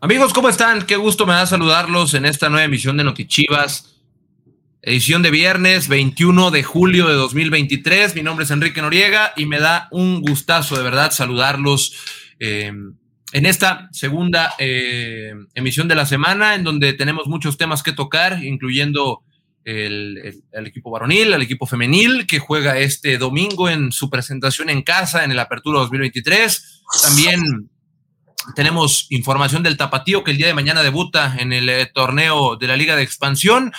Amigos, ¿cómo están? Qué gusto me da saludarlos en esta nueva emisión de Notichivas. Edición de viernes 21 de julio de 2023. Mi nombre es Enrique Noriega y me da un gustazo de verdad saludarlos eh, en esta segunda eh, emisión de la semana, en donde tenemos muchos temas que tocar, incluyendo el, el, equipo varonil, el equipo femenil, que juega este domingo en su presentación en casa en el Apertura 2023. También tenemos información del Tapatío que el día de mañana debuta en el eh, torneo de la Liga de Expansión,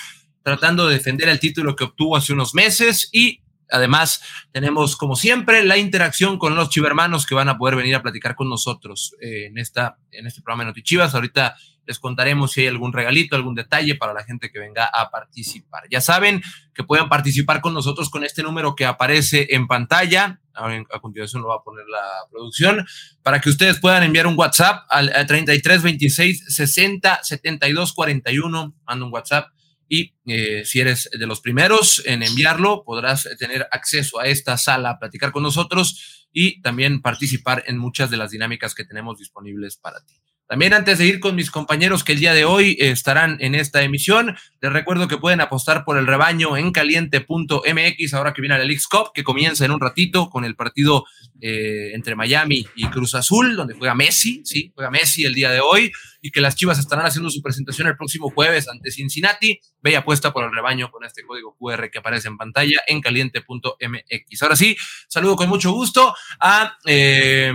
tratando de defender el título que obtuvo hace unos meses y además tenemos como siempre la interacción con los chivermanos que van a poder venir a platicar con nosotros eh, en, esta, en este programa de Notichivas. Ahorita les contaremos si hay algún regalito, algún detalle para la gente que venga a participar. Ya saben que pueden participar con nosotros con este número que aparece en pantalla. A continuación lo va a poner la producción para que ustedes puedan enviar un WhatsApp al, 33 26 60 72 41. Manda un WhatsApp y eh, si eres de los primeros en enviarlo, podrás tener acceso a esta sala platicar con nosotros y también participar en muchas de las dinámicas que tenemos disponibles para ti. También antes de ir con mis compañeros que el día de hoy estarán en esta emisión, les recuerdo que pueden apostar por el rebaño en caliente.mx ahora que viene la League Cup, que comienza en un ratito con el partido eh, entre Miami y Cruz Azul, donde juega Messi, sí, juega Messi el día de hoy, y que las Chivas estarán haciendo su presentación el próximo jueves ante Cincinnati. Ve apuesta por el rebaño con este código QR que aparece en pantalla en caliente.mx. Ahora sí, saludo con mucho gusto a eh,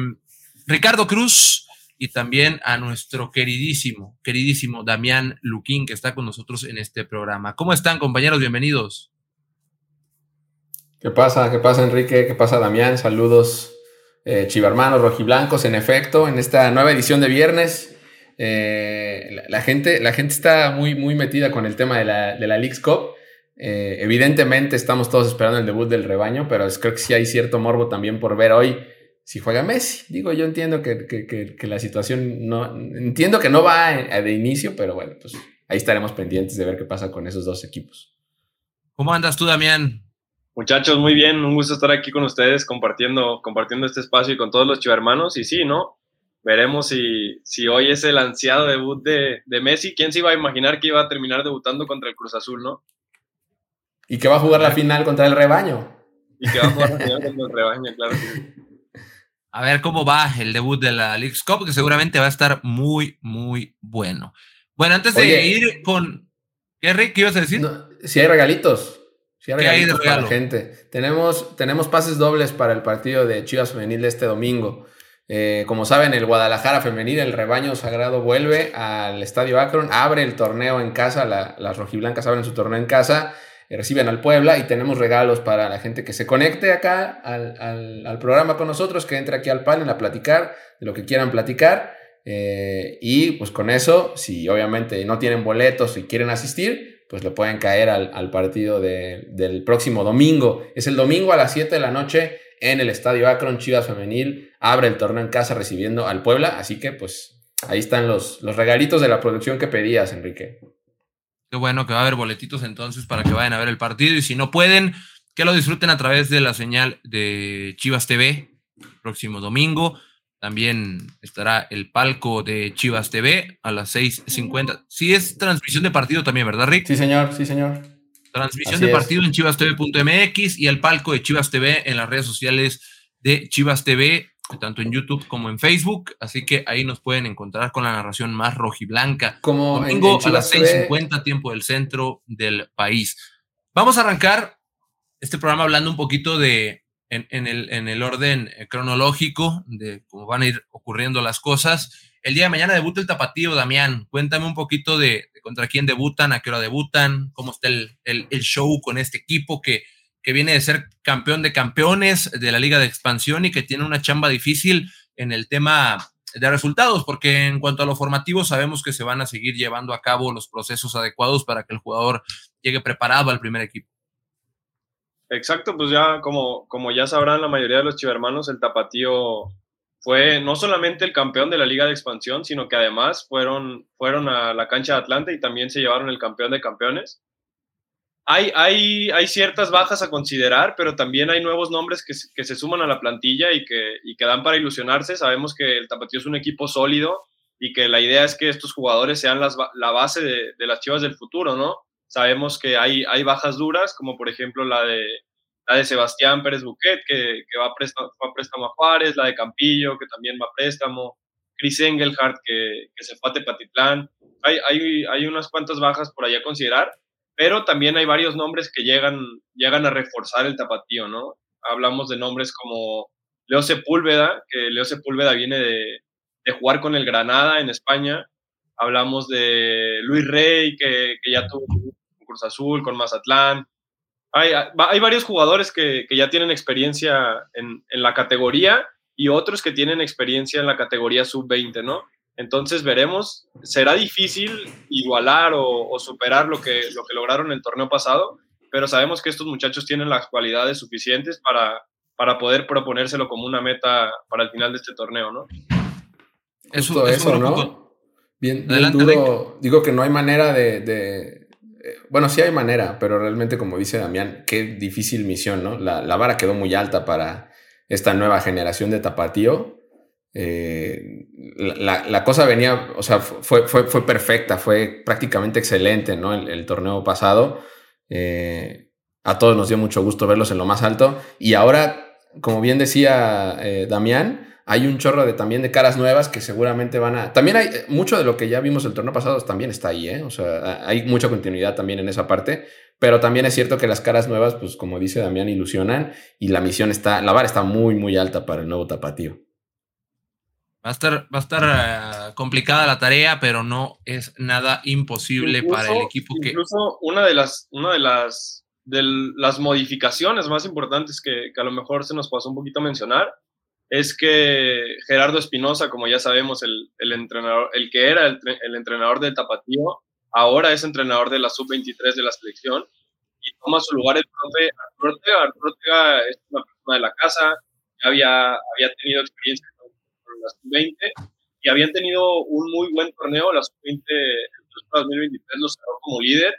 Ricardo Cruz y también a nuestro queridísimo, queridísimo Damián Luquín, que está con nosotros en este programa. ¿Cómo están, compañeros? Bienvenidos. ¿Qué pasa? ¿Qué pasa, Enrique? ¿Qué pasa, Damián? Saludos, eh, chivarmanos rojiblancos, en efecto, en esta nueva edición de viernes. Eh, la, gente, la gente está muy, muy metida con el tema de la, de la Leagues Cup. Eh, evidentemente estamos todos esperando el debut del rebaño, pero creo que sí hay cierto morbo también por ver hoy si juega Messi. Digo, yo entiendo que, la situación no. Entiendo que no va de inicio, pero bueno, pues ahí estaremos pendientes de ver qué pasa con esos dos equipos. ¿Cómo andas tú, Damián? Muchachos, muy bien, un gusto estar aquí con ustedes compartiendo, compartiendo este espacio y con todos los chivermanos. Y sí, ¿no? Veremos si, si hoy es el ansiado debut de, de Messi. ¿Quién se iba a imaginar que iba a terminar debutando contra el Cruz Azul, no? Y que va a jugar la final contra el rebaño. Y que va a jugar la final contra el rebaño, claro que sí a ver cómo va el debut de la League Cup, que seguramente va a estar muy, muy bueno. Bueno, antes de ir con. ¿Qué, ibas a decir? si hay regalitos. Si hay regalitos para la gente. Tenemos, tenemos pases dobles para el partido de Chivas Femenil de este domingo. Eh, como saben, el Guadalajara Femenil, el rebaño sagrado, vuelve al Estadio Akron, abre el torneo en casa, las rojiblancas abren su torneo en casa reciben al Puebla y tenemos regalos para la gente que se conecte acá al, programa con nosotros, que entre aquí al panel a platicar de lo que quieran platicar. Eh, y pues con eso, si obviamente no tienen boletos y quieren asistir, pues le pueden caer al, partido del próximo domingo. Es el domingo a las 7 de la noche en el Estadio Akron, Chivas Femenil. Abre el torneo en casa recibiendo al Puebla. Así que pues ahí están los, los regalitos de la producción que pedías, Enrique. Qué bueno que va a haber boletitos entonces para que vayan a ver el partido y si no pueden, que lo disfruten a través de la señal de Chivas TV próximo domingo. También estará el palco de Chivas TV a las 6.50. Sí es transmisión de partido también, ¿verdad, Rick? Sí, señor, sí, señor. Transmisión de partido en chivastv.mx y el palco de Chivas TV en las redes sociales de Chivas TV tanto en YouTube como en Facebook, así que ahí nos pueden encontrar con la narración más rojiblanca. Como Domingo a las 6:50 tiempo del centro del país. Vamos a arrancar este programa hablando un poquito de, en, el, en el orden cronológico de cómo van a ir ocurriendo las cosas. El día de mañana debuta el tapatío, Damián. Cuéntame un poquito de, contra quién debutan, a qué hora debutan, cómo está el, el, el show con este equipo que que viene de ser campeón de campeones de la Liga de Expansión y que tiene una chamba difícil en el tema de resultados, porque en cuanto a lo formativo sabemos que se van a seguir llevando a cabo los procesos adecuados para que el jugador llegue preparado al primer equipo. Exacto, pues ya como, como ya sabrán la mayoría de los chivermanos, el tapatío fue no solamente el campeón de la Liga de Expansión, sino que además fueron, fueron a la cancha de Atlanta y también se llevaron el campeón de campeones hay, hay, hay, ciertas bajas a considerar, pero también hay nuevos nombres que, se suman a la plantilla y que, y que dan para ilusionarse. Sabemos que el Tapatío es un equipo sólido y que la idea es que estos jugadores sean la base de, las Chivas del futuro, ¿no? Sabemos que hay, hay bajas duras, como por ejemplo la de, la de Sebastián Pérez Buquet, que, va, a préstamo, a préstamo a Juárez, la de Campillo, que también va a préstamo, Chris Engelhardt, que, se fue a Tepatitlán. Hay, hay, hay unas cuantas bajas por allá a considerar, pero también hay varios nombres que llegan, llegan a reforzar el tapatío, ¿no? Hablamos de nombres como Leo Sepúlveda, que Leo Sepúlveda viene de, jugar con el Granada en España. Hablamos de Luis Rey, que, ya tuvo con Cruz Azul, con Mazatlán. Hay, hay varios jugadores que, ya tienen experiencia en, en, la categoría y otros que tienen experiencia en la categoría sub-20, ¿no? Entonces veremos, será difícil igualar o, superar lo que, lo que lograron el torneo pasado, pero sabemos que estos muchachos tienen las cualidades suficientes para, para poder proponérselo como una meta para el final de este torneo, ¿no? Eso, eso, ¿no? Bien, duro. Digo que no hay manera de, eh, Bueno, sí hay manera, pero realmente, como dice Damián, qué difícil misión, ¿no? La, la vara quedó muy alta para esta nueva generación de tapatío eh, la, cosa venía, o sea, fue, fue, fue perfecta, fue prácticamente excelente, ¿no? El, torneo pasado. Eh, a todos nos dio mucho gusto verlos en lo más alto. Y ahora, como bien decía eh, Damián, hay un chorro de, también de caras nuevas que seguramente van a... También hay mucho de lo que ya vimos el torneo pasado, también está ahí, ¿eh? O sea, hay mucha continuidad también en esa parte, pero también es cierto que las caras nuevas, pues como dice Damián, ilusionan y la misión está, la vara está muy, muy alta para el nuevo tapatío. Va a estar, va a estar eh, complicada la tarea, pero no es nada imposible para el equipo que. Incluso una de las, una de las, de las modificaciones más importantes que, que, a lo mejor se nos pasó un poquito a mencionar es que Gerardo Espinosa, como ya sabemos, el, el, entrenador, el que era el, el, entrenador del Tapatío, ahora es entrenador de la sub-23 de la selección y toma su lugar el profe Arturo Ortega. Arturo Ortega es una persona de la casa, había, había tenido experiencia la sub-20 y habían tenido un muy buen torneo, la sub-20 en 2023 los cerró como líder,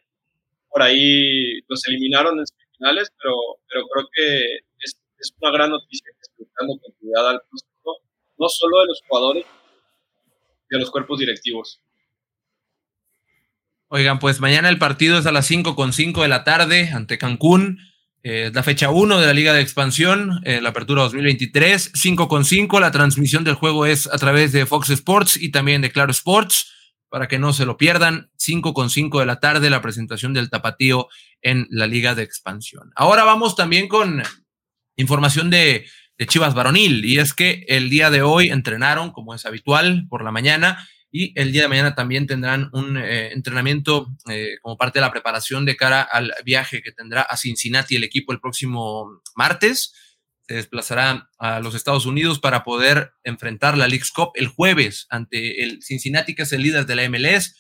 por ahí los eliminaron en semifinales, pero, pero creo que es, una gran noticia que esté dando continuidad al proceso, no solo de los jugadores, de los cuerpos directivos. Oigan, pues mañana el partido es a las 5 con 5 de la tarde ante Cancún. Eh, la fecha 1 de la Liga de Expansión, eh, la apertura 2023, 5 con 5. La transmisión del juego es a través de Fox Sports y también de Claro Sports, para que no se lo pierdan. 5 con 5 de la tarde, la presentación del Tapatío en la Liga de Expansión. Ahora vamos también con información de, de Chivas Varonil, y es que el día de hoy entrenaron, como es habitual, por la mañana y el día de mañana también tendrán un eh, entrenamiento eh, como parte de la preparación de cara al viaje que tendrá a Cincinnati el equipo el próximo martes. Se desplazará a los Estados Unidos para poder enfrentar la League's Cup el jueves ante el Cincinnati, que es el líder de la MLS.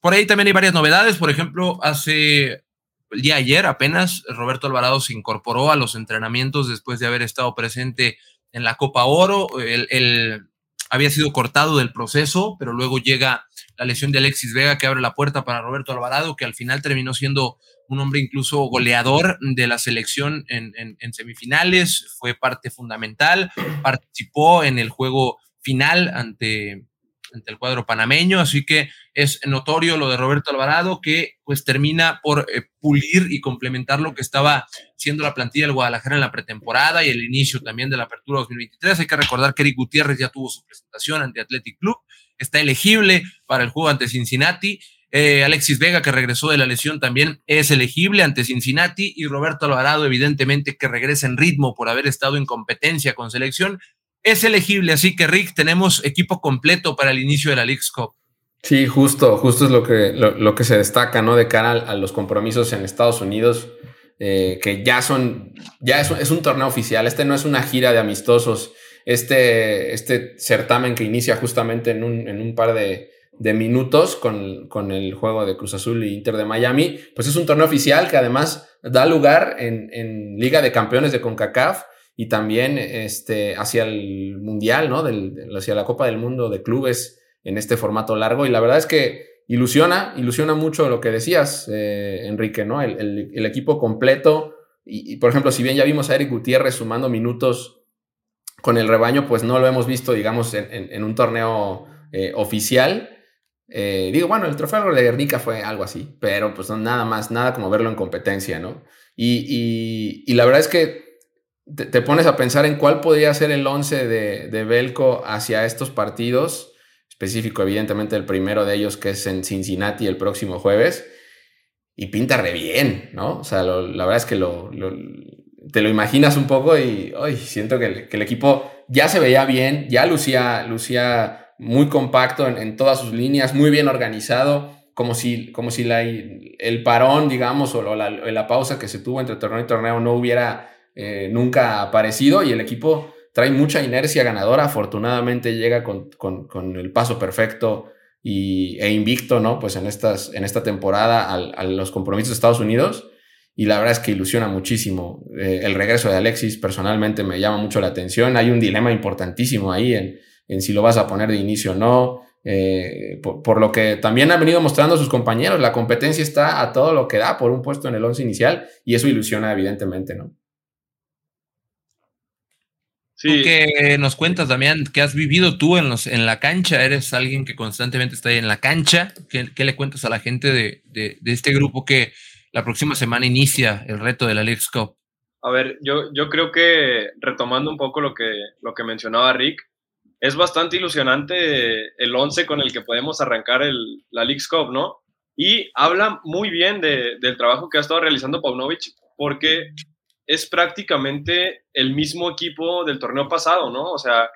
Por ahí también hay varias novedades. Por ejemplo, hace el día ayer apenas Roberto Alvarado se incorporó a los entrenamientos después de haber estado presente en la Copa Oro. el, había sido cortado del proceso, pero luego llega la lesión de Alexis Vega que abre la puerta para Roberto Alvarado, que al final terminó siendo un hombre incluso goleador de la selección en, semifinales, fue parte fundamental, participó en el juego final ante, ante el cuadro panameño, así que es notorio lo de Roberto Alvarado que pues termina por eh, pulir y complementar lo que estaba siendo la plantilla del Guadalajara en la pretemporada y el inicio también de la apertura 2023. Hay que recordar que Eric Gutiérrez ya tuvo su presentación ante Athletic Club, está elegible para el juego ante Cincinnati. Eh, Alexis Vega, que regresó de la lesión, también es elegible ante Cincinnati y Roberto Alvarado, evidentemente, que regresa en ritmo por haber estado en competencia con selección, es elegible. Así que, Rick, tenemos equipo completo para el inicio de la League's Cup. Sí, justo, justo es lo que, lo, que se destaca, ¿no? De cara a, los compromisos en Estados Unidos, eh, que ya son, ya es, un torneo oficial. Este no es una gira de amistosos. Este, este certamen que inicia justamente en un, en un par de, minutos con, con, el juego de Cruz Azul y Inter de Miami, pues es un torneo oficial que además da lugar en, en Liga de Campeones de CONCACAF y también este, hacia el Mundial, ¿no? hacia la Copa del Mundo de clubes en este formato largo. Y la verdad es que ilusiona, ilusiona mucho lo que decías, eh, Enrique, ¿no? El, equipo completo. Y, por ejemplo, si bien ya vimos a Eric Gutiérrez sumando minutos con el rebaño, pues no lo hemos visto, digamos, en, un torneo eh, oficial. Eh, digo, bueno, el trofeo de Guernica fue algo así, pero pues nada más, nada como verlo en competencia, ¿no? Y, la verdad es que te, pones a pensar en cuál podría ser el 11 de, de Belco hacia estos partidos, específico evidentemente el primero de ellos que es en Cincinnati el próximo jueves, y pinta re bien, ¿no? O sea, la verdad es que lo, te lo imaginas un poco y siento que el, equipo ya se veía bien, ya lucía, lucía muy compacto en, todas sus líneas, muy bien organizado, como si, como si la, el parón, digamos, o la, la, pausa que se tuvo entre torneo y torneo no hubiera eh, nunca aparecido y el equipo trae mucha inercia ganadora, afortunadamente llega con, con, el paso perfecto y, e invicto, ¿no? Pues en, estas, en esta temporada a los compromisos de Estados Unidos y la verdad es que ilusiona muchísimo. Eh, el regreso de Alexis personalmente me llama mucho la atención. Hay un dilema importantísimo ahí en, en si lo vas a poner de inicio o no. Eh, por, lo que también han venido mostrando sus compañeros, la competencia está a todo lo que da por un puesto en el once inicial y eso ilusiona evidentemente, ¿no? Sí. que nos cuentas, Damián, que has vivido tú en, los, en la cancha, eres alguien que constantemente está ahí en la cancha. ¿Qué, qué le cuentas a la gente de, de, de este grupo que, la próxima semana inicia el reto de la League Cup. A ver, yo, yo creo que retomando un poco lo que, lo que mencionaba Rick, es bastante ilusionante el 11 con el que podemos arrancar el, la League Cup, ¿no? Y habla muy bien de, del trabajo que ha estado realizando Paunovic, porque es prácticamente el mismo equipo del torneo pasado, ¿no? O sea,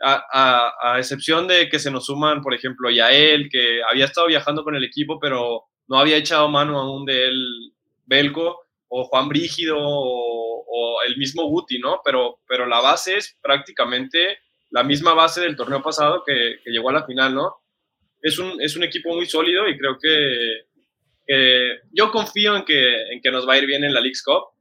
a, excepción de que se nos suman, por ejemplo, Yael, que había estado viajando con el equipo, pero no había echado mano aún de él Belco, o Juan Brígido, o, el mismo Guti, ¿no? Pero, pero la base es prácticamente la misma base del torneo pasado que, llegó a la final, ¿no? Es un, es un equipo muy sólido y creo que, yo confío en que, en que nos va a ir bien en la League Cup.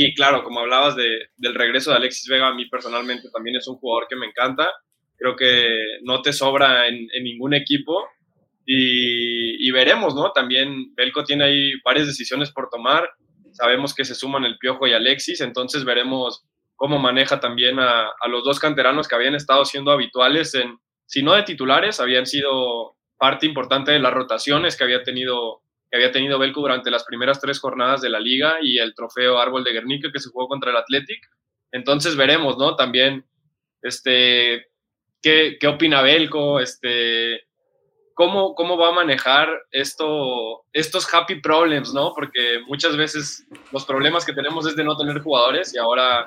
Y claro, como hablabas de, del regreso de Alexis Vega, a mí personalmente también es un jugador que me encanta. Creo que no te sobra en, ningún equipo y, veremos, ¿no? También Belco tiene ahí varias decisiones por tomar. Sabemos que se suman el Piojo y Alexis, entonces veremos cómo maneja también a, los dos canteranos que habían estado siendo habituales en, si no de titulares, habían sido parte importante de las rotaciones que había tenido que había tenido Belco durante las primeras tres jornadas de la liga y el trofeo Árbol de Guernica que se jugó contra el Athletic. Entonces veremos, ¿no? También, este, qué, qué opina Belco, este, cómo, cómo va a manejar esto, estos happy problems, ¿no? Porque muchas veces los problemas que tenemos es de no tener jugadores y ahora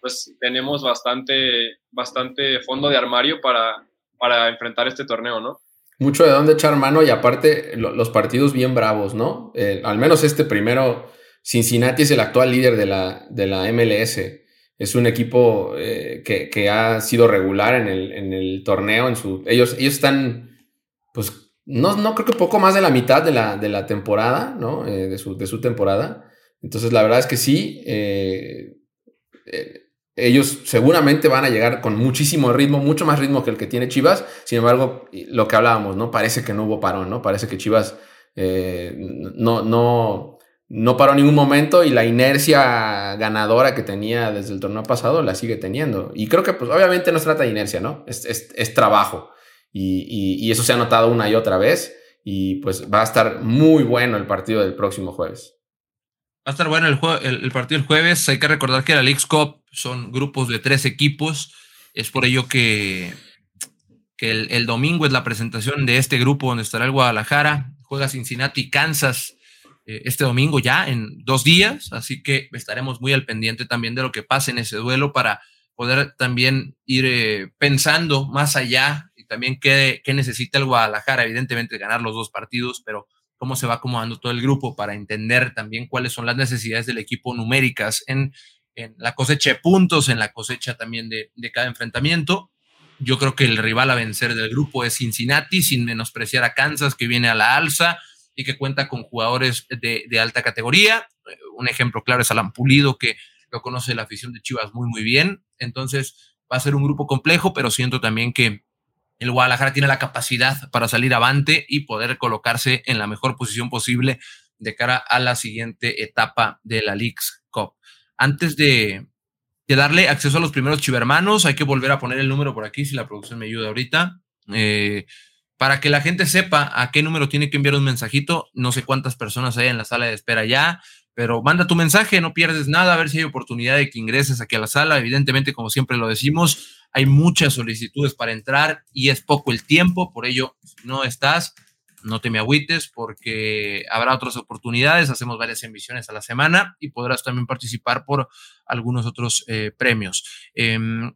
pues tenemos bastante, bastante fondo de armario para, para enfrentar este torneo, ¿no? Mucho de dónde echar mano y aparte los partidos bien bravos, ¿no? Eh, al menos este primero, Cincinnati es el actual líder de la, de la MLS. Es un equipo eh, que, que, ha sido regular en el, en el torneo. En su, ellos, ellos están pues no, no creo que poco más de la mitad de la, de la temporada, ¿no? Eh, de, su, de, su, temporada. Entonces, la verdad es que sí, ellos seguramente van a llegar con muchísimo ritmo, mucho más ritmo que el que tiene Chivas. Sin embargo, lo que hablábamos, ¿no? Parece que no hubo parón, ¿no? Parece que Chivas no, no, no paró en ningún momento y la inercia ganadora que tenía desde el torneo pasado la sigue teniendo. Y creo que, pues, obviamente no se trata de inercia, ¿no? Es, es, es trabajo. Y, eso se ha notado una y otra vez. Y pues va a estar muy bueno el partido del próximo jueves. Va a estar bueno el, el, partido del jueves. Hay que recordar que la League Cup son grupos de tres equipos. Es por ello que, que el, domingo es la presentación de este grupo donde estará el Guadalajara. Juega Cincinnati, Kansas eh, este domingo ya en dos días. Así que estaremos muy al pendiente también de lo que pase en ese duelo para poder también ir eh, pensando más allá también qué, necesita el Guadalajara, evidentemente ganar los dos partidos, pero cómo se va acomodando todo el grupo para entender también cuáles son las necesidades del equipo numéricas en, la cosecha de puntos, en la cosecha también de, cada enfrentamiento. Yo creo que el rival a vencer del grupo es Cincinnati, sin menospreciar a Kansas, que viene a la alza y que cuenta con jugadores de, de alta categoría. Un ejemplo claro es Alan Pulido, que lo conoce la afición de Chivas muy, muy bien. Entonces va a ser un grupo complejo, pero siento también que el Guadalajara tiene la capacidad para salir avante y poder colocarse en la mejor posición posible de cara a la siguiente etapa de la Leagues Cup. Antes de, darle acceso a los primeros chivermanos, hay que volver a poner el número por aquí, si la producción me ayuda ahorita. Eh, para que la gente sepa a qué número tiene que enviar un mensajito. No sé cuántas personas hay en la sala de espera ya, pero manda tu mensaje, no pierdes nada, a ver si hay oportunidad de que ingreses aquí a la sala. Evidentemente, como siempre lo decimos, hay muchas solicitudes para entrar y es poco el tiempo, por ello, si no estás, no te me agüites porque habrá otras oportunidades, hacemos varias emisiones a la semana y podrás también participar por algunos otros eh, premios. Em,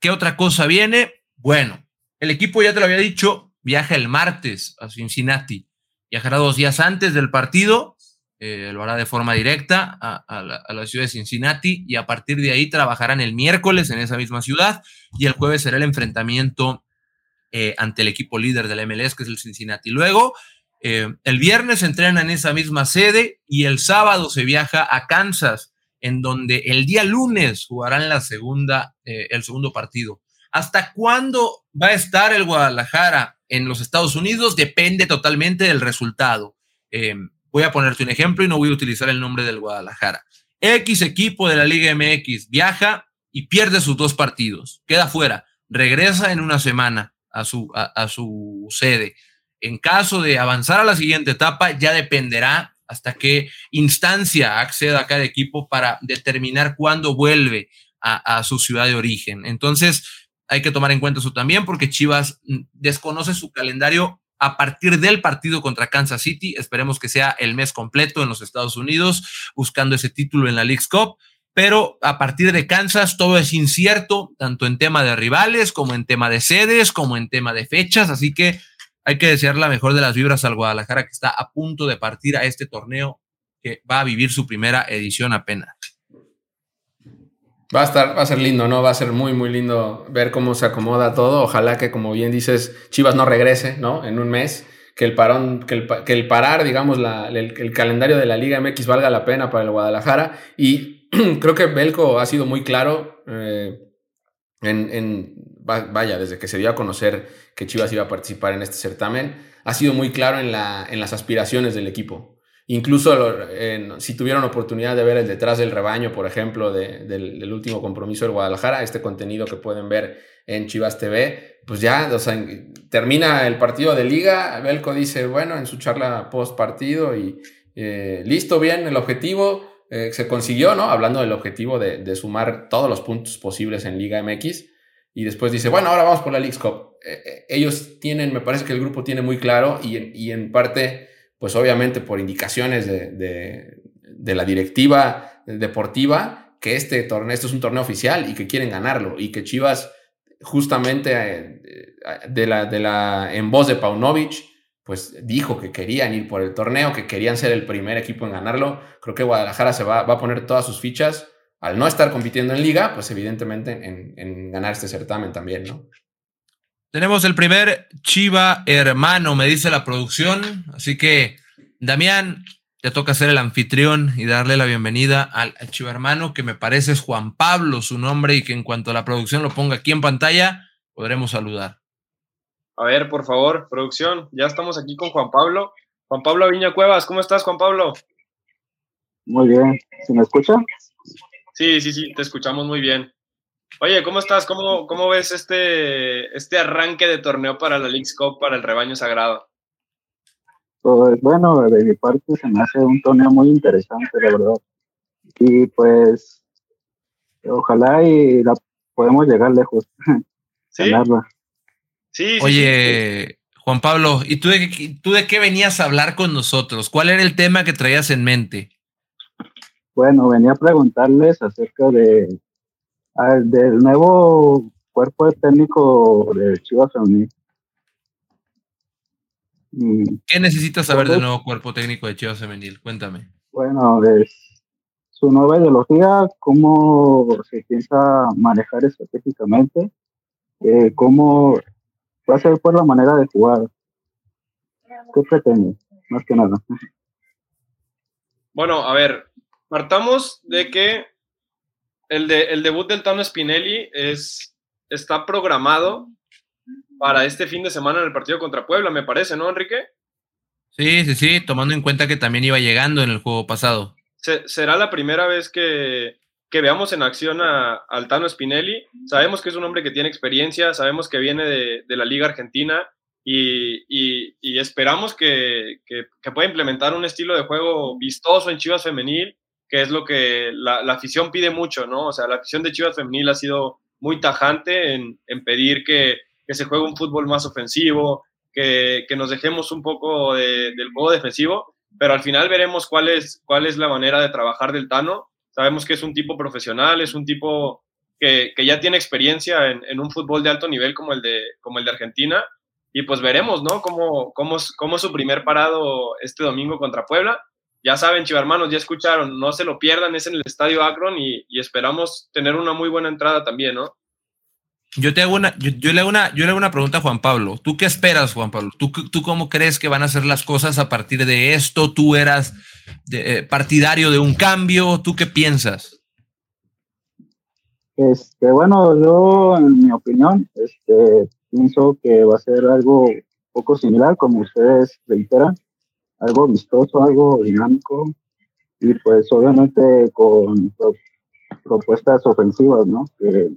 ¿Qué otra cosa viene? Bueno, el equipo ya te lo había dicho, viaja el martes a Cincinnati, viajará dos días antes del partido, eh, lo hará de forma directa a, la, ciudad de Cincinnati y a partir de ahí trabajarán el miércoles en esa misma ciudad y el jueves será el enfrentamiento eh, ante el equipo líder de la MLS, que es el Cincinnati. Luego, eh, el viernes entrenan en esa misma sede y el sábado se viaja a Kansas, en donde el día lunes jugarán la segunda, el segundo partido. ¿Hasta cuándo va a estar el Guadalajara en los Estados Unidos? Depende totalmente del resultado. Voy a ponerte un ejemplo y no voy a utilizar el nombre del Guadalajara. X equipo de la Liga MX viaja y pierde sus dos partidos, queda fuera, regresa en una semana a su, a, su sede. En caso de avanzar a la siguiente etapa, ya dependerá hasta qué instancia acceda cada equipo para determinar cuándo vuelve a, su ciudad de origen. Entonces, hay que tomar en cuenta eso también porque Chivas mm, desconoce su calendario a partir del partido contra Kansas City. Esperemos que sea el mes completo en los Estados Unidos, buscando ese título en la League's Cup pero a partir de Kansas todo es incierto, tanto en tema de rivales como en tema de sedes, como en tema de fechas, así que hay que desear la mejor de las vibras al Guadalajara que está a punto de partir a este torneo que va a vivir su primera edición apenas. Va a estar, va a ser lindo, ¿no? Va a ser muy, muy lindo ver cómo se acomoda todo. Ojalá que, como bien dices, Chivas no regrese, ¿no? En un mes. Que el parón, que el, que el parar, digamos, el, el, calendario de la Liga MX valga la pena para el Guadalajara. Y creo que Belco ha sido muy claro eh, en, vaya, desde que se dio a conocer que Chivas iba a participar en este certamen, ha sido muy claro en, la, en las aspiraciones del equipo. Incluso si tuvieron oportunidad de ver el detrás del rebaño, por ejemplo, del, último compromiso del Guadalajara, este contenido que pueden ver en Chivas TV, pues ya, o sea, termina el partido de liga, Belco dice, bueno, en su charla post partido y eh, listo, bien, el objetivo, eh, se consiguió, ¿no? Hablando del objetivo de, sumar todos los puntos posibles en Liga MX. Y después dice, bueno, ahora vamos por la League Cup. Eh, eh, ellos tienen, me parece que el grupo tiene muy claro y, en parte, pues obviamente por indicaciones de, la directiva deportiva, que este torneo, esto es un torneo oficial y que quieren ganarlo y que Chivas justamente de la, de la, en voz de Paunovic pues dijo que querían ir por el torneo, que querían ser el primer equipo en ganarlo. Creo que Guadalajara se va, a poner todas sus fichas, al no estar compitiendo en liga, pues evidentemente en, ganar este certamen también, ¿no? Tenemos el primer Chiva hermano, me dice la producción. Así que, Damián, te toca ser el anfitrión y darle la bienvenida al Chiva hermano, que me parece es Juan Pablo su nombre, y que en cuanto a la producción lo ponga aquí en pantalla, podremos saludar. A ver, por favor, producción, ya estamos aquí con Juan Pablo. Juan Pablo Aviña Cuevas, ¿cómo estás, Juan Pablo? Muy bien, ¿se me escucha? Sí, sí, sí, te escuchamos muy bien. Oye, ¿cómo estás? ¿Cómo, cómo ves este, este arranque de torneo para la League's Cup, para el rebaño sagrado? Pues bueno, de mi parte se me hace un torneo muy interesante, la verdad. Y pues, ojalá y la podemos llegar lejos. ¿Sí? Oye, Juan Pablo, ¿y tú de, tú de qué venías a hablar con nosotros? ¿Cuál era el tema que traías en mente? Bueno, venía a preguntarles acerca de del nuevo cuerpo técnico de Chivas Femenil. ¿Qué necesitas saber del nuevo cuerpo técnico de Chivas Femenil? Cuéntame. Bueno, es su nueva ideología, cómo se piensa manejar estratégicamente, eh, cómo va a ser por la manera de jugar. ¿Qué pretende? Más que nada. Bueno, a ver, partamos de que el, de, el debut del Tano Spinelli es, está programado para este fin de semana en el partido contra Puebla, me parece, ¿no, Enrique? Sí, sí, sí, tomando en cuenta que también iba llegando en el juego pasado. será la primera vez que, que veamos en acción a, Altano Spinelli. Sabemos que es un hombre que tiene experiencia, sabemos que viene de, la Liga Argentina y, esperamos que, pueda implementar un estilo de juego vistoso en Chivas Femenil, que es lo que la, afición pide mucho, ¿no? O sea, la afición de Chivas Femenil ha sido muy tajante en, pedir que, se juegue un fútbol más ofensivo, que, nos dejemos un poco del juego defensivo, pero al final veremos cuál es, cuál es la manera de trabajar del Tano. Sabemos que es un tipo profesional, es un tipo que, ya tiene experiencia en, en, un fútbol de alto nivel como el de, como el de Argentina y pues veremos, ¿no? Cómo, cómo, cómo su primer parado este domingo contra Puebla. Ya saben, hermanos, ya escucharon, no se lo pierdan, es en el Estadio Akron y, esperamos tener una muy buena entrada también, ¿no? Yo te hago una, yo, le hago una, yo le hago una pregunta a Juan Pablo. ¿Tú qué esperas, Juan Pablo? ¿Tú, tú cómo crees que van a ser las cosas a partir de esto? ¿Tú eras eh, partidario de un cambio? ¿Tú qué piensas? Este, bueno, yo, en mi opinión, este, pienso que va a ser algo poco similar, como ustedes reiteran, algo vistoso, algo dinámico y pues obviamente con propuestas ofensivas, ¿no? Que,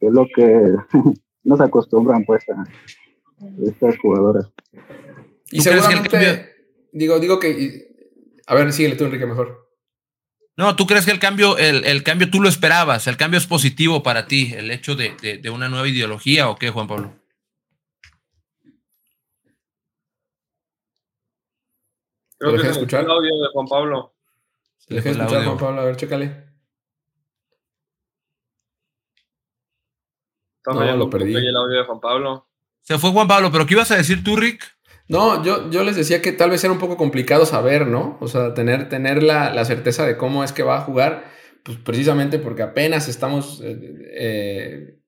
es lo que nos acostumbran pues a estas jugadoras. Y seguramente, digo, digo que, a ver, síguele tú, Enrique, mejor. No, ¿tú crees que el cambio, el, cambio tú lo esperabas? ¿El cambio es positivo para ti? ¿El hecho de, una nueva ideología o qué, Juan Pablo? Creo que escuchar el audio de Juan Pablo. Se escuchar, Juan Pablo. A ver, chécale. no, lo perdí. El audio de Juan Pablo. Se fue Juan Pablo, pero ¿qué ibas a decir tú, Rick? No, yo, yo les decía que tal vez era un poco complicado saber, ¿no? O sea, tener, tener la, certeza de cómo es que va a jugar, pues precisamente porque apenas estamos, eh, eh,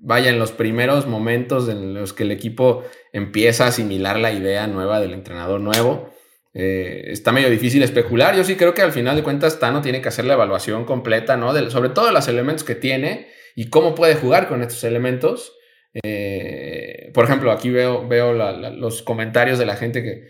vaya, en los primeros momentos en los que el equipo empieza a asimilar la idea nueva del entrenador nuevo. Eh, está medio difícil especular. Yo sí creo que al final de cuentas Tano tiene que hacer la evaluación completa, ¿no? sobre todo los elementos que tiene y cómo puede jugar con estos elementos. Eh, por ejemplo, aquí veo, veo los comentarios de la gente que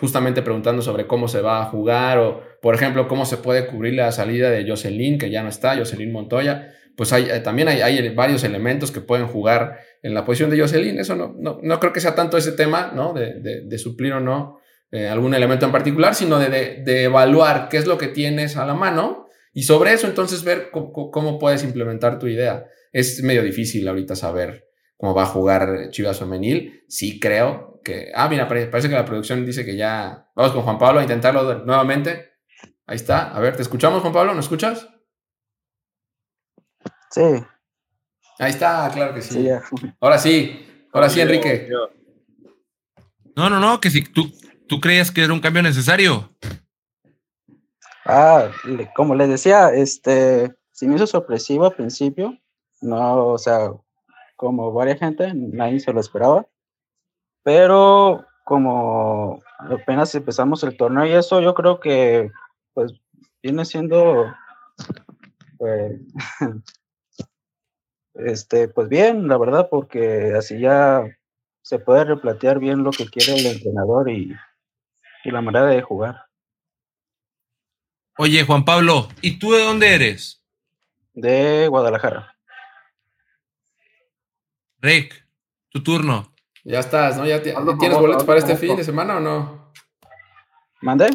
justamente preguntando sobre cómo se va a jugar o, por ejemplo, cómo se puede cubrir la salida de Jocelyn, que ya no está, Jocelyn Montoya. Pues eh, también hay, varios elementos que pueden jugar en la posición de Jocelyn. Eso no, no, creo que sea tanto ese tema, ¿no? De, suplir o no eh, algún elemento en particular, sino de, evaluar qué es lo que tienes a la mano y sobre eso entonces ver cómo puedes implementar tu idea. Es medio difícil ahorita saber cómo va a jugar Chivas Femenil. Sí creo que... Ah, mira, parece que la producción dice que ya... Vamos con Juan Pablo a intentarlo nuevamente. Ahí está. A ver, ¿te escuchamos, Juan Pablo? ¿No escuchas? Sí. Ahí está, claro que sí. Ahora sí. Ahora sí, Enrique. No, no, no, que si tú, tú creías que era un cambio necesario. Ah, como les decía, este, si me hizo sorpresivo al principio. No, o sea, como varias gente, nadie se lo esperaba. Pero como apenas empezamos el torneo y eso, yo creo que pues viene siendo pues, este pues bien, la verdad, porque así ya se puede replantear bien lo que quiere el entrenador y, y la manera de jugar. Oye, Juan Pablo, ¿y tú de dónde eres? De Guadalajara. Rick, tu turno. Ya estás, ¿no? ¿Ya, tienes boletos para este fin de semana o no? ¿Mande?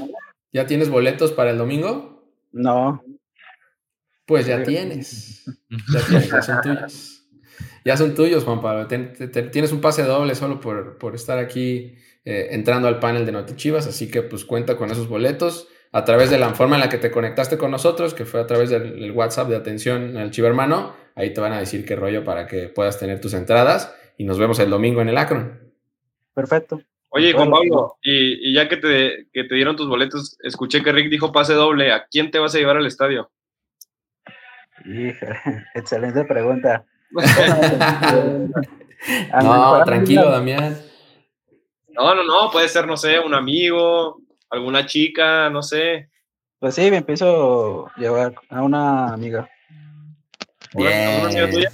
¿Ya tienes boletos para el domingo? No. Pues ya tienes. Ya tienes, ya son tuyos. Ya son tuyos, Juan Pablo. tienes un pase doble solo por, estar aquí eh, entrando al panel de Notichivas, así que pues cuenta con esos boletos a través de la forma en la que te conectaste con nosotros, que fue a través del WhatsApp de atención al chivermano. Ahí te van a decir qué rollo para que puedas tener tus entradas y nos vemos el domingo en el Akron. Perfecto. Oye, Juan Pablo, y, ya que te, que te, dieron tus boletos, escuché que Rick dijo pase doble. ¿A quién te vas a llevar al estadio? excelente pregunta. no, tranquilo, Damián. No, no, no, puede ser, no sé, un amigo, alguna chica, no sé. Pues sí, me empiezo a llevar a una amiga. Bien. ¿Una amiga tuya?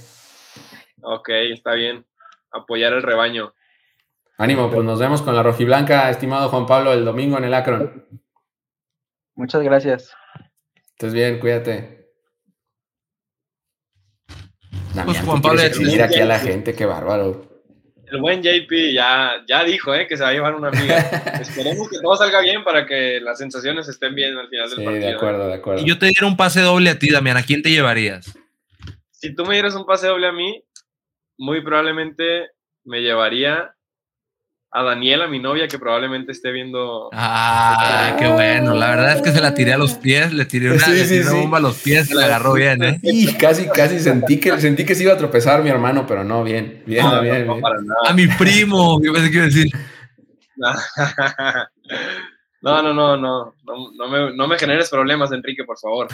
Ok, está bien. Apoyar el rebaño. Ánimo, pues nos vemos con la rojiblanca, estimado Juan Pablo, el domingo en el Akron. Muchas gracias. Estés bien, cuídate. pues Juan Pablo, aquí a la gente, qué bárbaro. El buen JP ya, ya dijo eh, que se va a llevar una amiga. Esperemos que todo salga bien para que las sensaciones estén bien al final del partido. De acuerdo, de acuerdo. Y yo te diera un pase doble a ti, Damián, ¿a quién te llevarías? Si tú me dieras un pase doble a mí, muy probablemente me llevaría a Daniela, mi novia, que probablemente esté viendo. Ah, qué bueno. La verdad es que se la tiré a los pies, le tiré una, bomba a los pies y la agarró bien, ¿eh? Y casi, casi sentí que, sentí que se iba a tropezar mi hermano, pero no, bien, bien, bien. A mi primo, ¿qué pensé que iba a decir? No, no, no, no, no, me, no me generes problemas, Enrique, por favor.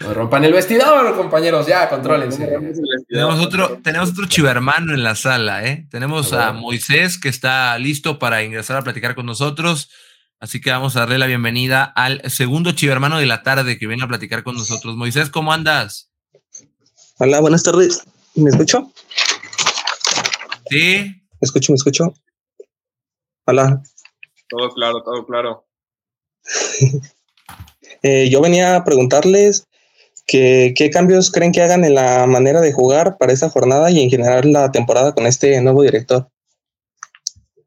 No rompan el vestidor, compañeros, ya, contrólense. tenemos otro, tenemos otro chivermano en la sala, ¿eh? Tenemos a Moisés que está listo para ingresar a platicar con nosotros. Así que vamos a darle la bienvenida al segundo chivermano de la tarde que viene a platicar con nosotros. Moisés, ¿cómo andas? Hola, buenas tardes. ¿Me escucho? Sí. ¿Me escucho, me escucho? Hola. Todo claro, todo claro. Eh, yo venía a preguntarles que, qué cambios creen que hagan en la manera de jugar para esta jornada y en general la temporada con este nuevo director.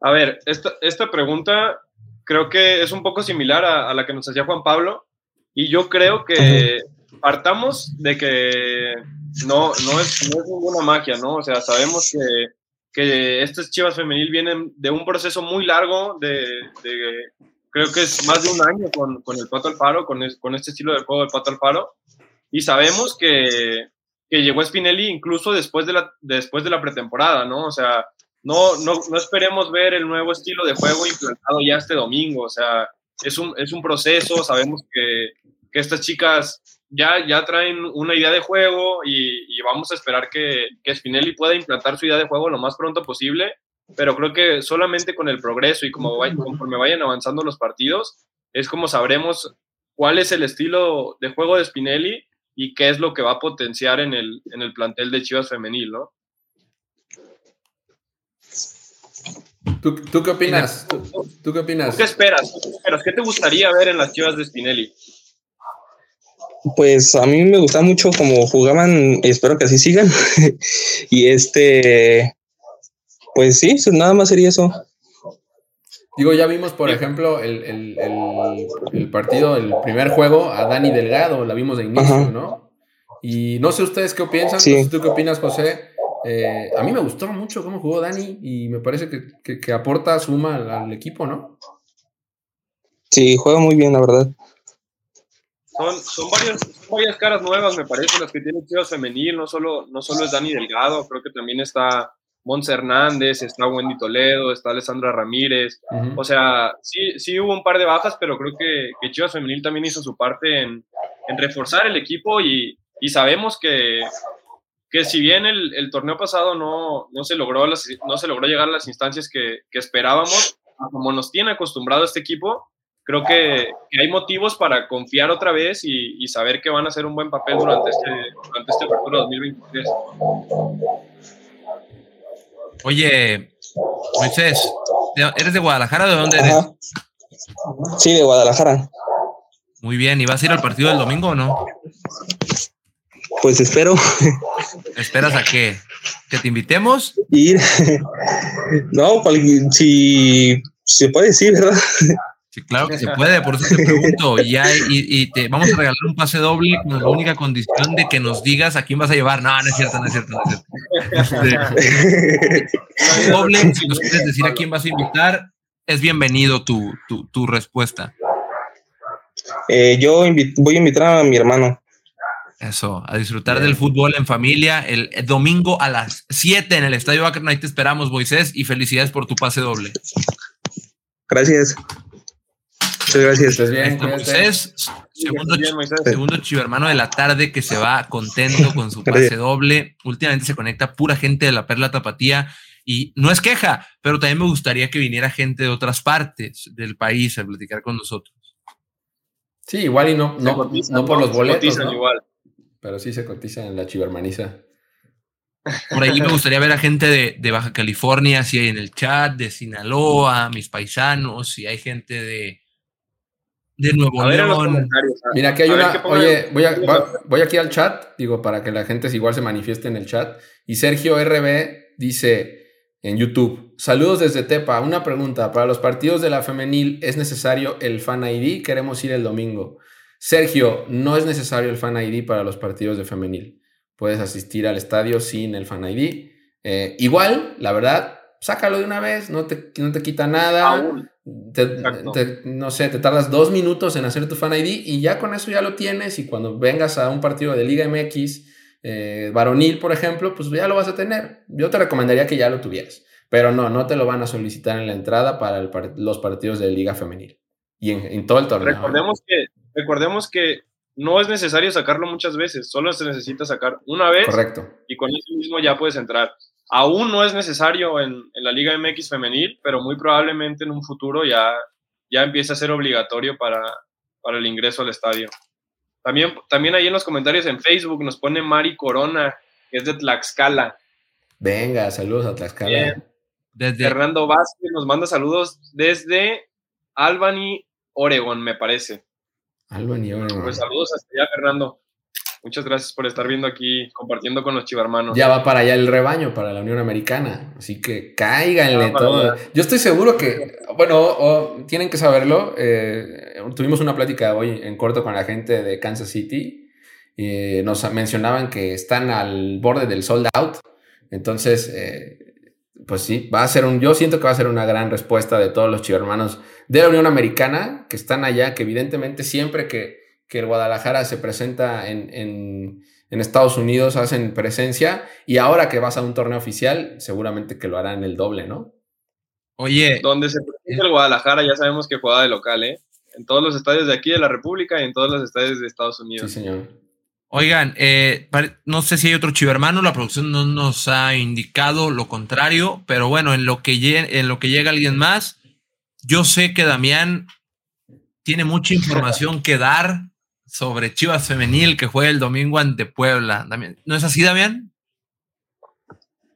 A ver, esta, esta pregunta creo que es un poco similar a, la que nos hacía Juan Pablo y yo creo que partamos de que no, no, es, no es ninguna magia, ¿no? O sea, sabemos que, que estas Chivas Femenil vienen de un proceso muy largo de, de creo que es más de un año con, con el Pato Alfaro, con, con este estilo de juego del Pato Alfaro, y sabemos que, que llegó Spinelli incluso después de la, después de la pretemporada, ¿no? O sea, no, no, no esperemos ver el nuevo estilo de juego implantado ya este domingo, o sea, es un, es un proceso, sabemos que, que estas chicas ya, ya traen una idea de juego y, y vamos a esperar que, que Spinelli pueda implantar su idea de juego lo más pronto posible pero creo que solamente con el progreso y como conforme vayan avanzando los partidos, es como sabremos cuál es el estilo de juego de Spinelli y qué es lo que va a potenciar en el, en el plantel de Chivas Femenil, ¿no? ¿Tú, ¿Tú, qué opinas? ¿Tú, qué opinas? qué esperas? ¿Qué te gustaría ver en las Chivas de Spinelli? Pues a mí me gusta mucho cómo jugaban, y espero que así sigan. y este, pues sí, nada más sería eso. Digo, ya vimos, por ejemplo, el, partido, el primer juego a Dani Delgado, la vimos de inicio, ¿no? Y no sé ustedes qué piensan, ¿tú qué opinas, José? Eh, a mí me gustó mucho cómo jugó Dani y me parece que, aporta, suma al, equipo, ¿no? Sí, juega muy bien, la verdad. Son, varias, caras nuevas, me parece, las que tiene Chivas Femenil, no solo, no solo es Dani Delgado, creo que también está Mons Hernández, está Wendy Toledo, está Alessandra Ramírez. O sea, sí, sí hubo un par de bajas, pero creo que, que Chivas Femenil también hizo su parte en, reforzar el equipo y, sabemos que, que si bien el, torneo pasado no, no, se logró no se logró llegar a las instancias que, esperábamos, como nos tiene acostumbrado este equipo, creo que, hay motivos para confiar otra vez y, saber que van a hacer un buen papel durante este, durante este 2023. Oye, Moisés, ¿eres de Guadalajara de dónde eres? Sí, de Guadalajara. Muy bien, ¿y vas a ir al partido del domingo o no? Pues espero. ¿Esperas a qué? ¿Que te invitemos? Ir. No, si se puede decir, ¿verdad? Sí, claro que se puede, por eso te pregunto. Y, y, te vamos a regalar un pase doble con la única condición de que nos digas a quién vas a llevar. No, no es cierto, no es cierto, no es cierto. Este, doble, si nos quieres decir a quién vas a invitar, es bienvenido tu, tu, respuesta. Eh, yo voy a invitar a mi hermano. Eso, a disfrutar del fútbol en familia el, domingo a las 7 en el Estadio Akron. te esperamos, Moisés, y felicidades por tu pase doble. Gracias gracias. Moisés, segundo, segundo chivo hermano de la tarde que se va contento con su pase doble. Últimamente se conecta pura gente de la Perla Tapatía y no es queja, pero también me gustaría que viniera gente de otras partes del país a platicar con nosotros. Sí, igual y no, no, por los boletos. igual. Pero sí se cotizan en la chivermaniza. Por ahí me gustaría ver a gente de, de, Baja California, si hay en el chat, de Sinaloa, mis paisanos, si hay gente de, de Nuevo León. Mira, aquí hay una. Oye, voy, a, voy aquí al chat, digo, para que la gente igual se manifieste en el chat. Y Sergio RB dice: en YouTube. Saludos desde Tepa. Una pregunta. Para los partidos de la femenil, ¿es necesario el Fan ID? Queremos ir el domingo. Sergio, no es necesario el Fan ID para los partidos de femenil. Puedes asistir al estadio sin el Fan ID. Eh, igual, la verdad, sácalo de una vez, no te, no te quita nada. no sé, te tardas dos minutos en hacer tu Fan ID y ya con eso ya lo tienes y cuando vengas a un partido de Liga MX eh, varonil, por ejemplo, pues ya lo vas a tener. Yo te recomendaría que ya lo tuvieras, pero no, no te lo van a solicitar en la entrada para los partidos de Liga Femenil y en, todo el torneo. ¿eh? Recordemos que, recordemos que no es necesario sacarlo muchas veces, solo se necesita sacar una vez. Correcto. Y con eso mismo ya puedes entrar. Aún no es necesario en, la Liga MX femenil, pero muy probablemente en un futuro ya, ya empiece a ser obligatorio para, para el ingreso al estadio. También, también ahí en los comentarios en Facebook nos pone Mari Corona, que es de Tlaxcala. Venga, saludos a Tlaxcala. Desde... Fernando Vázquez nos manda saludos desde Albany, Oregon, me parece. Albany, Oregon. Pues saludos hasta allá, Fernando. Muchas gracias por estar viendo aquí, compartiendo con los chivarmanos. Ya va para allá el rebaño, para la Unión Americana. Así que cáiganle todo. Yo estoy seguro que, bueno, tienen que saberlo. Eh, tuvimos una plática hoy en corto con la gente de Kansas City. y nos mencionaban que están al borde del sold out. Entonces, eh, pues sí, va a ser un. Yo siento que va a ser una gran respuesta de todos los chivarmanos de la Unión Americana que están allá, que evidentemente siempre que que el Guadalajara se presenta en, en, Estados Unidos, hacen presencia, y ahora que vas a un torneo oficial, seguramente que lo harán el doble, ¿no? Oye. Donde se presenta el Guadalajara, ya sabemos que juega de local, ¿eh? En todos los estadios de aquí de la República y en todos los estadios de Estados Unidos. Sí, señor. Oigan, eh, no sé si hay otro chivermano, la producción no nos ha indicado lo contrario, pero bueno, en lo que, en lo que llega alguien más, yo sé que Damián tiene mucha información que dar sobre Chivas Femenil que fue el domingo ante Puebla. ¿No es así, Damián?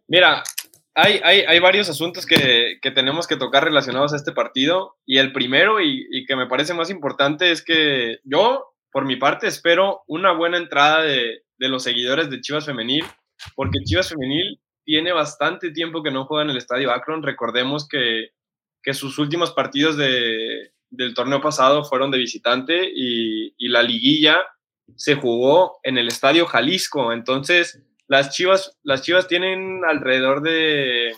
Mira, hay, hay, varios asuntos que, tenemos que tocar relacionados a este partido. Y el primero, y, que me parece más importante, es que yo, por mi parte, espero una buena entrada de, los seguidores de Chivas Femenil, porque Chivas Femenil tiene bastante tiempo que no juega en el Estadio Akron. Recordemos que, que sus últimos partidos de, del torneo pasado fueron de visitante y, la liguilla se jugó en el Estadio Jalisco. Entonces, las Chivas, las Chivas tienen alrededor de,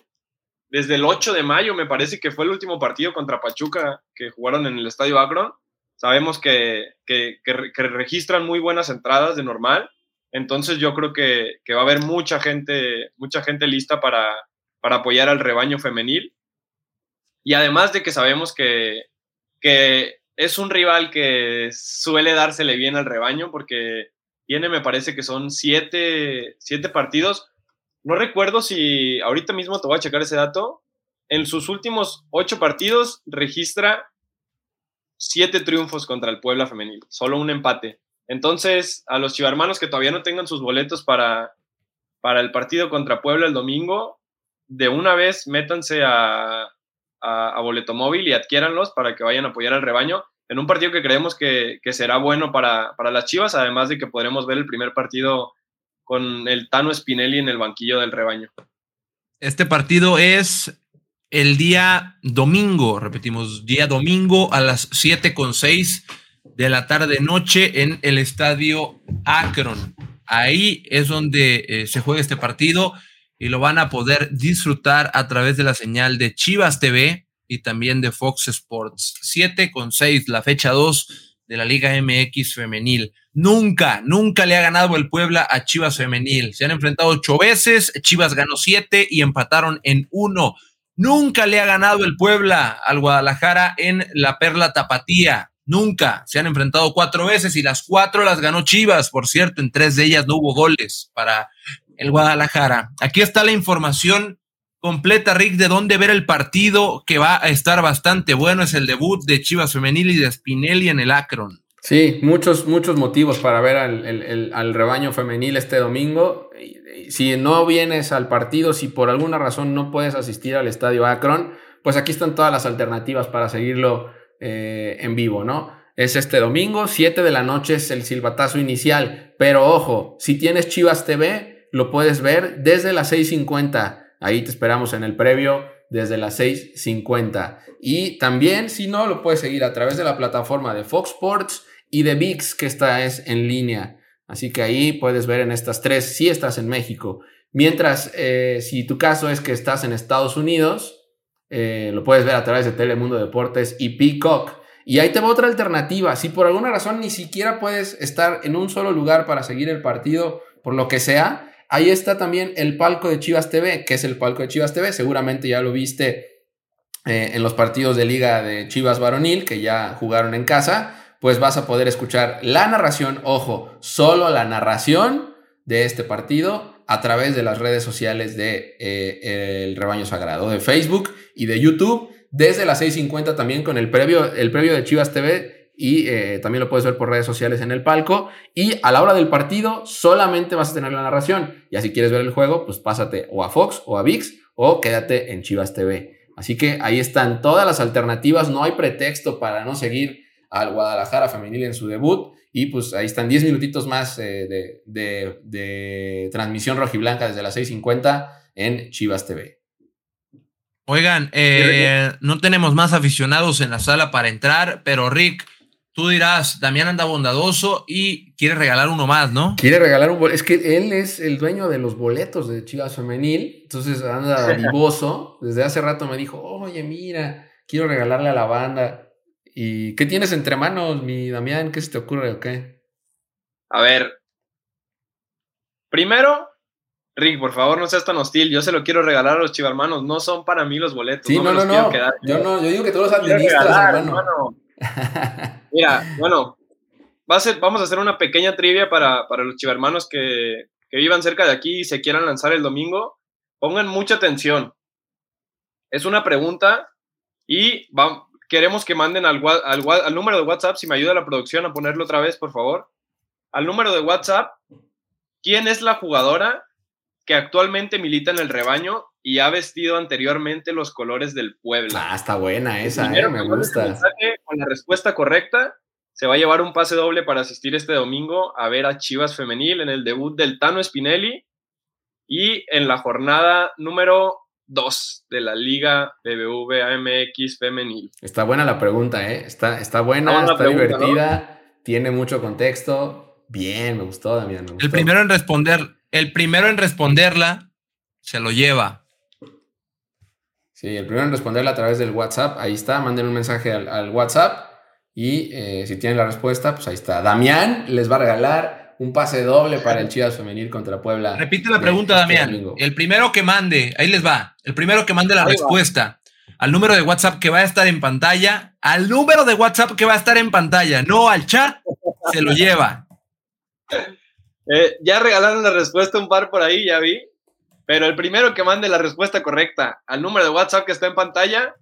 desde el 8 de mayo, me parece que fue el último partido contra Pachuca que jugaron en el Estadio Akron. Sabemos que, que, registran muy buenas entradas de normal. Entonces yo creo que, va a haber mucha gente, mucha gente lista para, para apoyar al rebaño femenil. Y además de que sabemos que, que es un rival que suele dársele bien al rebaño porque tiene, me parece que son siete, siete partidos. No recuerdo si ahorita mismo te voy a checar ese dato. En sus últimos ocho partidos registra siete triunfos contra el Puebla femenil, solo un empate. Entonces, a los chivarmanos que todavía no tengan sus boletos para, para el partido contra Puebla el domingo, de una vez métanse a, a, Boleto Móvil y adquiéranlos para que vayan a apoyar al rebaño en un partido que creemos que, será bueno para, las Chivas, además de que podremos ver el primer partido con el Tano Spinelli en el banquillo del rebaño. Este partido es el día domingo, repetimos, día domingo a las 7 con 6 de la tarde noche en el estadio Akron. Ahí es donde eh, se juega este partido y lo van a poder disfrutar a través de la señal de Chivas TV y también de Fox Sports. 7 con 6, la fecha 2 de la Liga MX femenil. Nunca, nunca le ha ganado el Puebla a Chivas femenil. Se han enfrentado ocho veces, Chivas ganó siete y empataron en uno. Nunca le ha ganado el Puebla al Guadalajara en la Perla Tapatía. Nunca. Se han enfrentado cuatro veces y las cuatro las ganó Chivas. Por cierto, en tres de ellas no hubo goles para el Guadalajara. Aquí está la información completa, Rick, de dónde ver el partido que va a estar bastante bueno. Es el debut de Chivas Femenil y de Spinelli en el Akron. Sí, muchos, muchos motivos para ver al, rebaño femenil este domingo. Si no vienes al partido, si por alguna razón no puedes asistir al estadio Akron, pues aquí están todas las alternativas para seguirlo eh, en vivo, ¿no? Es este domingo, 7 de la noche es el silbatazo inicial, pero ojo, si tienes Chivas TV, lo puedes ver desde las 6.50 Ahí te esperamos en el previo desde las 6.50. Y también, si no, lo puedes seguir a través de la plataforma de Fox Sports y de VIX, que esta es en línea. Así que ahí puedes ver en estas tres si estás en México. Mientras, eh, si tu caso es que estás en Estados Unidos, eh, lo puedes ver a través de Telemundo Deportes y Peacock. Y ahí te va otra alternativa. Si por alguna razón ni siquiera puedes estar en un solo lugar para seguir el partido, por lo que sea, ahí está también el palco de Chivas TV, que es el palco de Chivas TV. Seguramente ya lo viste eh, en los partidos de liga de Chivas Varonil, que ya jugaron en casa. Pues vas a poder escuchar la narración, ojo, solo la narración de este partido a través de las redes sociales de eh, El Rebaño Sagrado, de Facebook y de YouTube, desde las 6.50 también con el previo, el previo de Chivas TV y eh, también lo puedes ver por redes sociales en el palco. Y a la hora del partido solamente vas a tener la narración. Y si quieres ver el juego, pues pásate o a Fox o a VIX o quédate en Chivas TV. Así que ahí están todas las alternativas, no hay pretexto para no seguir al Guadalajara femenil en su debut. Y pues ahí están 10 minutitos más eh, de, de, transmisión rojiblanca desde las 6.50 en Chivas TV. Oigan, eh, no tenemos más aficionados en la sala para entrar, pero Rick, tú dirás, Damián anda bondadoso y quiere regalar uno más, ¿no? Quiere regalar un boleto. Es que él es el dueño de los boletos de Chivas Femenil, entonces anda vivoso. Desde hace rato me dijo, oye, mira, quiero regalarle a la banda. ¿Y qué tienes entre manos, mi Damián? ¿Qué se te ocurre o qué? A ver. Primero, Rick, por favor, no seas tan hostil. Yo se lo quiero regalar a los chivarmanos. No son para mí los boletos. Sí, no, no, no. Yo no, yo digo que tú los administras, hermano. Mira, bueno, vamos a hacer una pequeña trivia para, para los chivarmanos que, que vivan cerca de aquí y se quieran lanzar el domingo. Pongan mucha atención. Es una pregunta y queremos que manden al, al, número de WhatsApp, si me ayuda la producción a ponerlo otra vez, por favor. Al número de WhatsApp, ¿quién es la jugadora que actualmente milita en el rebaño y ha vestido anteriormente los colores del Puebla? Ah, está buena esa, eh, me gusta. Con la respuesta correcta, se va a llevar un pase doble para asistir este domingo a ver a Chivas Femenil en el debut del Tano Spinelli y en la jornada número 2 de la Liga BBVA MX Femenil. Está buena la pregunta, ¿eh? Está, está buena, está, divertida, tiene mucho contexto. Bien, me gustó, Damián. El primero en responder, el primero en responderla se lo lleva. Sí, el primero en responderla a través del WhatsApp, ahí está, manden un mensaje al, WhatsApp y eh, si tienen la respuesta, pues ahí está. Damián les va a regalar un pase doble para el Chivas Femenil contra Puebla. Repite la pregunta, este Damián. El primero que mande, ahí les va, el primero que mande la respuesta al número de WhatsApp que va a estar en pantalla, al número de WhatsApp que va a estar en pantalla, no al chat, se lo lleva. Eh, ya regalaron la respuesta un par por ahí, ya vi. Pero el primero que mande la respuesta correcta al número de WhatsApp que está en pantalla,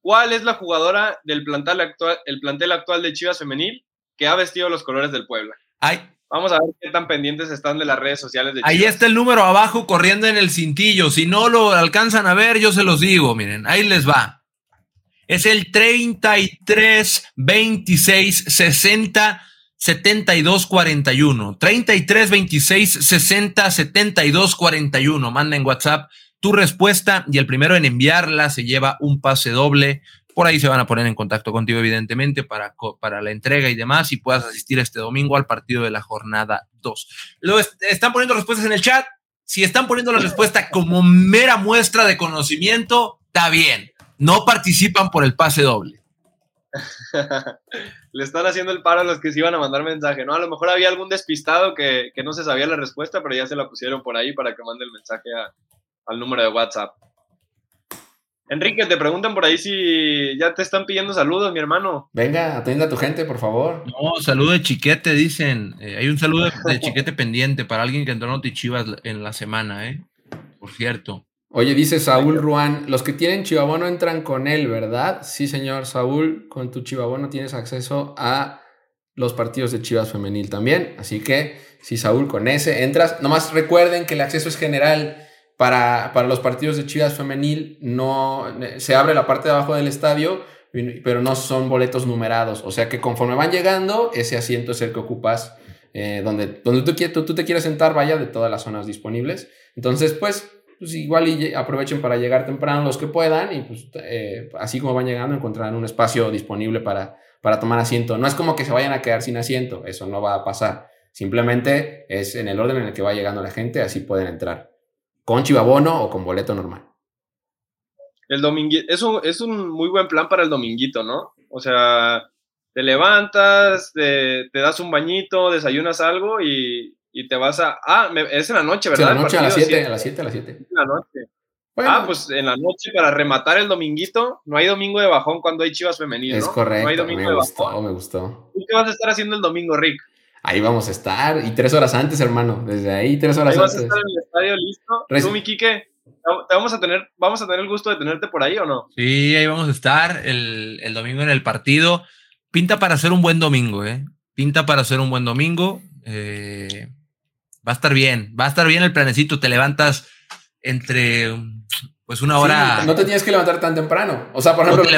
¿cuál es la jugadora del plantel actual, el plantel actual de Chivas Femenil que ha vestido los colores del Puebla? Ay, Vamos a ver qué tan pendientes están de las redes sociales de Ahí está el número abajo corriendo en el cintillo. Si no lo alcanzan a ver, yo se los digo, miren, ahí les va. Es el 33 26 60 72 41. 33 26 60 72 41. Manda en WhatsApp tu respuesta y el primero en enviarla se lleva un pase doble por ahí se van a poner en contacto contigo, evidentemente, para, para la entrega y demás, y puedas asistir este domingo al partido de la jornada 2. Lo están poniendo respuestas en el chat. Si están poniendo la respuesta como mera muestra de conocimiento, está bien. No participan por el pase doble. Le están haciendo el paro a los que se iban a mandar mensaje, ¿no? A lo mejor había algún despistado que, no se sabía la respuesta, pero ya se la pusieron por ahí para que mande el mensaje al número de WhatsApp. Enrique, te preguntan por ahí si ya te están pidiendo saludos, mi hermano. Venga, atienda a tu gente, por favor. No, saludo de chiquete, dicen. Eh, hay un saludo de, chiquete pendiente para alguien que entró en Chivas en la semana, ¿eh? Por cierto. Oye, dice Saúl Ruán, los que tienen chivabono entran con él, ¿verdad? Sí, señor Saúl, con tu chivabono tienes acceso a los partidos de Chivas femenil también. Así que, si Saúl con ese entras, nomás recuerden que el acceso es general para, los partidos de Chivas femenil no se abre la parte de abajo del estadio, pero no son boletos numerados. O sea que conforme van llegando, ese asiento es el que ocupas eh, donde, donde tú, tú, tú, te quieres sentar, vaya, de todas las zonas disponibles. Entonces, pues, pues igual y aprovechen para llegar temprano los que puedan y pues eh, así como van llegando encontrarán un espacio disponible para, para tomar asiento. No es como que se vayan a quedar sin asiento, eso no va a pasar. Simplemente es en el orden en el que va llegando la gente, así pueden entrar. Con chivabono o con boleto normal. El dominguito, eso es un muy buen plan para el dominguito, ¿no? O sea, te levantas, te, das un bañito, desayunas algo y, te vas a... Ah, es en la noche, ¿verdad? en la noche, a las 7, a las 7, a las 7. En la noche. Ah, pues en la noche para rematar el dominguito, no hay domingo de bajón cuando hay chivas femeninas. Es correcto, no hay domingo me gustó, me gustó. ¿Y qué vas a estar haciendo el domingo, Rick? Ahí vamos a estar, y tres horas antes, hermano, desde ahí, tres horas antes. ¿Vas a estar en el estadio listo? ¿Tú, mi Quique? ¿Te vamos a tener, vamos a tener el gusto de tenerte por ahí o no? Sí, ahí vamos a estar el, el domingo en el partido. Pinta para ser un buen domingo, ¿eh? Pinta para ser un buen domingo. Eh, va a estar bien, va a estar bien el planecito. Te levantas entre pues una hora. no te tienes que levantar tan temprano. O sea, por ejemplo,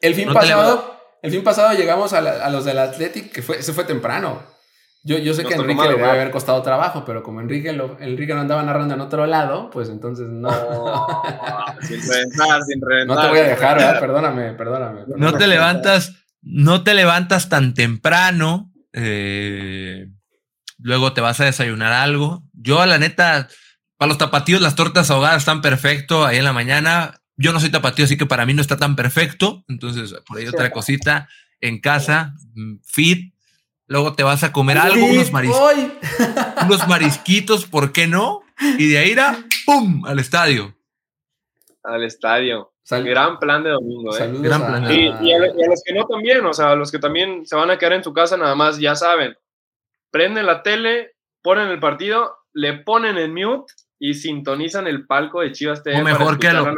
el fin pasado, el fin pasado llegamos a, los del Athletic, que fue, se fue temprano. Yo, yo sé que a Enrique le debe haber costado trabajo, pero como Enrique, lo, Enrique no andaba narrando en otro lado, pues entonces no. sin reventar, sin reventar. No te voy a dejar, ¿verdad? Perdóname, perdóname, No te levantas, no te levantas tan temprano. Eh, luego te vas a desayunar algo. Yo, la neta, para los tapatíos, las tortas ahogadas están perfecto ahí en la mañana. Yo no soy tapatío, así que para mí no está tan perfecto. Entonces, por ahí otra cosita en casa, mm, fit. Luego te vas a comer algo, unos, unos marisquitos, ¿por qué no? Y de ahí irá, ¡pum! al estadio. Al estadio. gran plan de domingo, ¿eh? Gran plan y, y, a, los que no también, o sea, a los que también se van a quedar en su casa, nada más ya saben. Prenden la tele, ponen el partido, le ponen en mute y sintonizan el palco de Chivas TV. mejor que lo,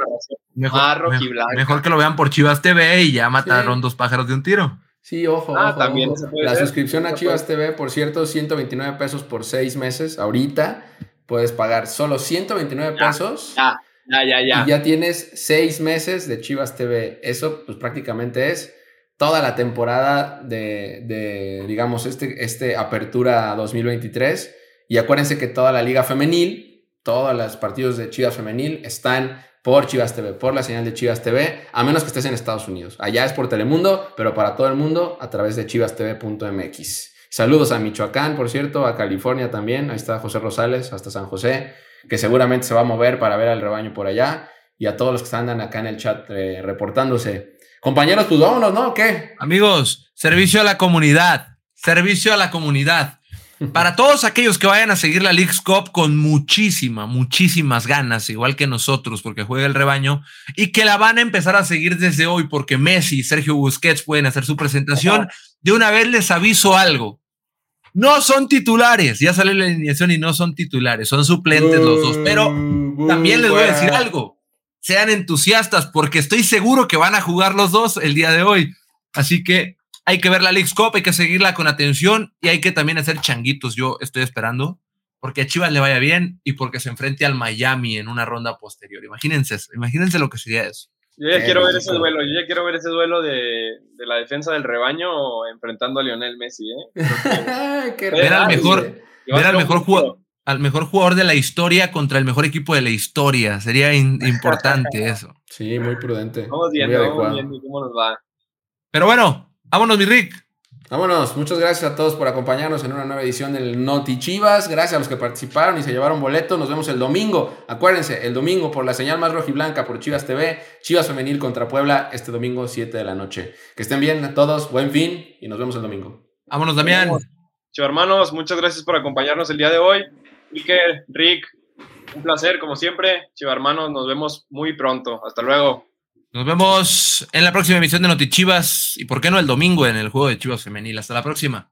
mejor, mejor, que lo vean por Chivas TV y ya mataron dos pájaros de un tiro. Sí, ojo. Ah, también La suscripción a Chivas TV, por cierto, 129 pesos por seis meses. Ahorita puedes pagar solo 129 pesos. Ya, ya, ya, ya. Y ya tienes seis meses de Chivas TV. Eso, pues prácticamente es toda la temporada de, digamos, este, este apertura 2023. Y acuérdense que toda la liga femenil todos los partidos de Chivas Femenil están por Chivas TV, por la señal de Chivas TV, a menos que estés en Estados Unidos. Allá es por Telemundo, pero para todo el mundo a través de chivastv.mx. Saludos a Michoacán, por cierto, a California también. Ahí está José Rosales, hasta San José, que seguramente se va a mover para ver al rebaño por allá. Y a todos los que andan acá en el chat eh, reportándose. Compañeros, pues vámonos, ¿no? ¿Qué? Amigos, servicio a la comunidad. Servicio a la comunidad. Para todos aquellos que vayan a seguir la League's Cup con muchísima, muchísimas ganas, igual que nosotros, porque juega el rebaño, y que la van a empezar a seguir desde hoy, porque Messi y Sergio Busquets pueden hacer su presentación, de una vez les aviso algo. No son titulares, ya sale la alineación y no son titulares, son suplentes los dos, pero también les voy a decir algo. Sean entusiastas porque estoy seguro que van a jugar los dos el día de hoy. Así que hay que ver la League Cup, hay que seguirla con atención y hay que también hacer changuitos. Yo estoy esperando porque a Chivas le vaya bien y porque se enfrente al Miami en una ronda posterior. Imagínense, imagínense lo que sería eso. Yo ya quiero ver ese duelo, yo ya quiero ver ese duelo de, la defensa del rebaño enfrentando a Lionel Messi, ¿eh? ver al mejor, ver al mejor jugador, al mejor jugador de la historia contra el mejor equipo de la historia. Sería importante eso. Sí, muy prudente. Vamos viendo, vamos viendo cómo nos va. Pero bueno, Vámonos, mi Rick. Vámonos, muchas gracias a todos por acompañarnos en una nueva edición del Noti Chivas. Gracias a los que participaron y se llevaron boleto. Nos vemos el domingo. Acuérdense, el domingo por la señal más roja y blanca por Chivas TV, Chivas Femenil contra Puebla, este domingo 7 de la noche. Que estén bien a todos, buen fin y nos vemos el domingo. Vámonos, Damián. Chivas hermanos, muchas gracias por acompañarnos el día de hoy. Iker, Rick, un placer como siempre. Chivas hermanos, nos vemos muy pronto. Hasta luego. Nos vemos en la próxima emisión de Noti Chivas y por qué no el domingo en el juego de Chivas Femenil. Hasta la próxima.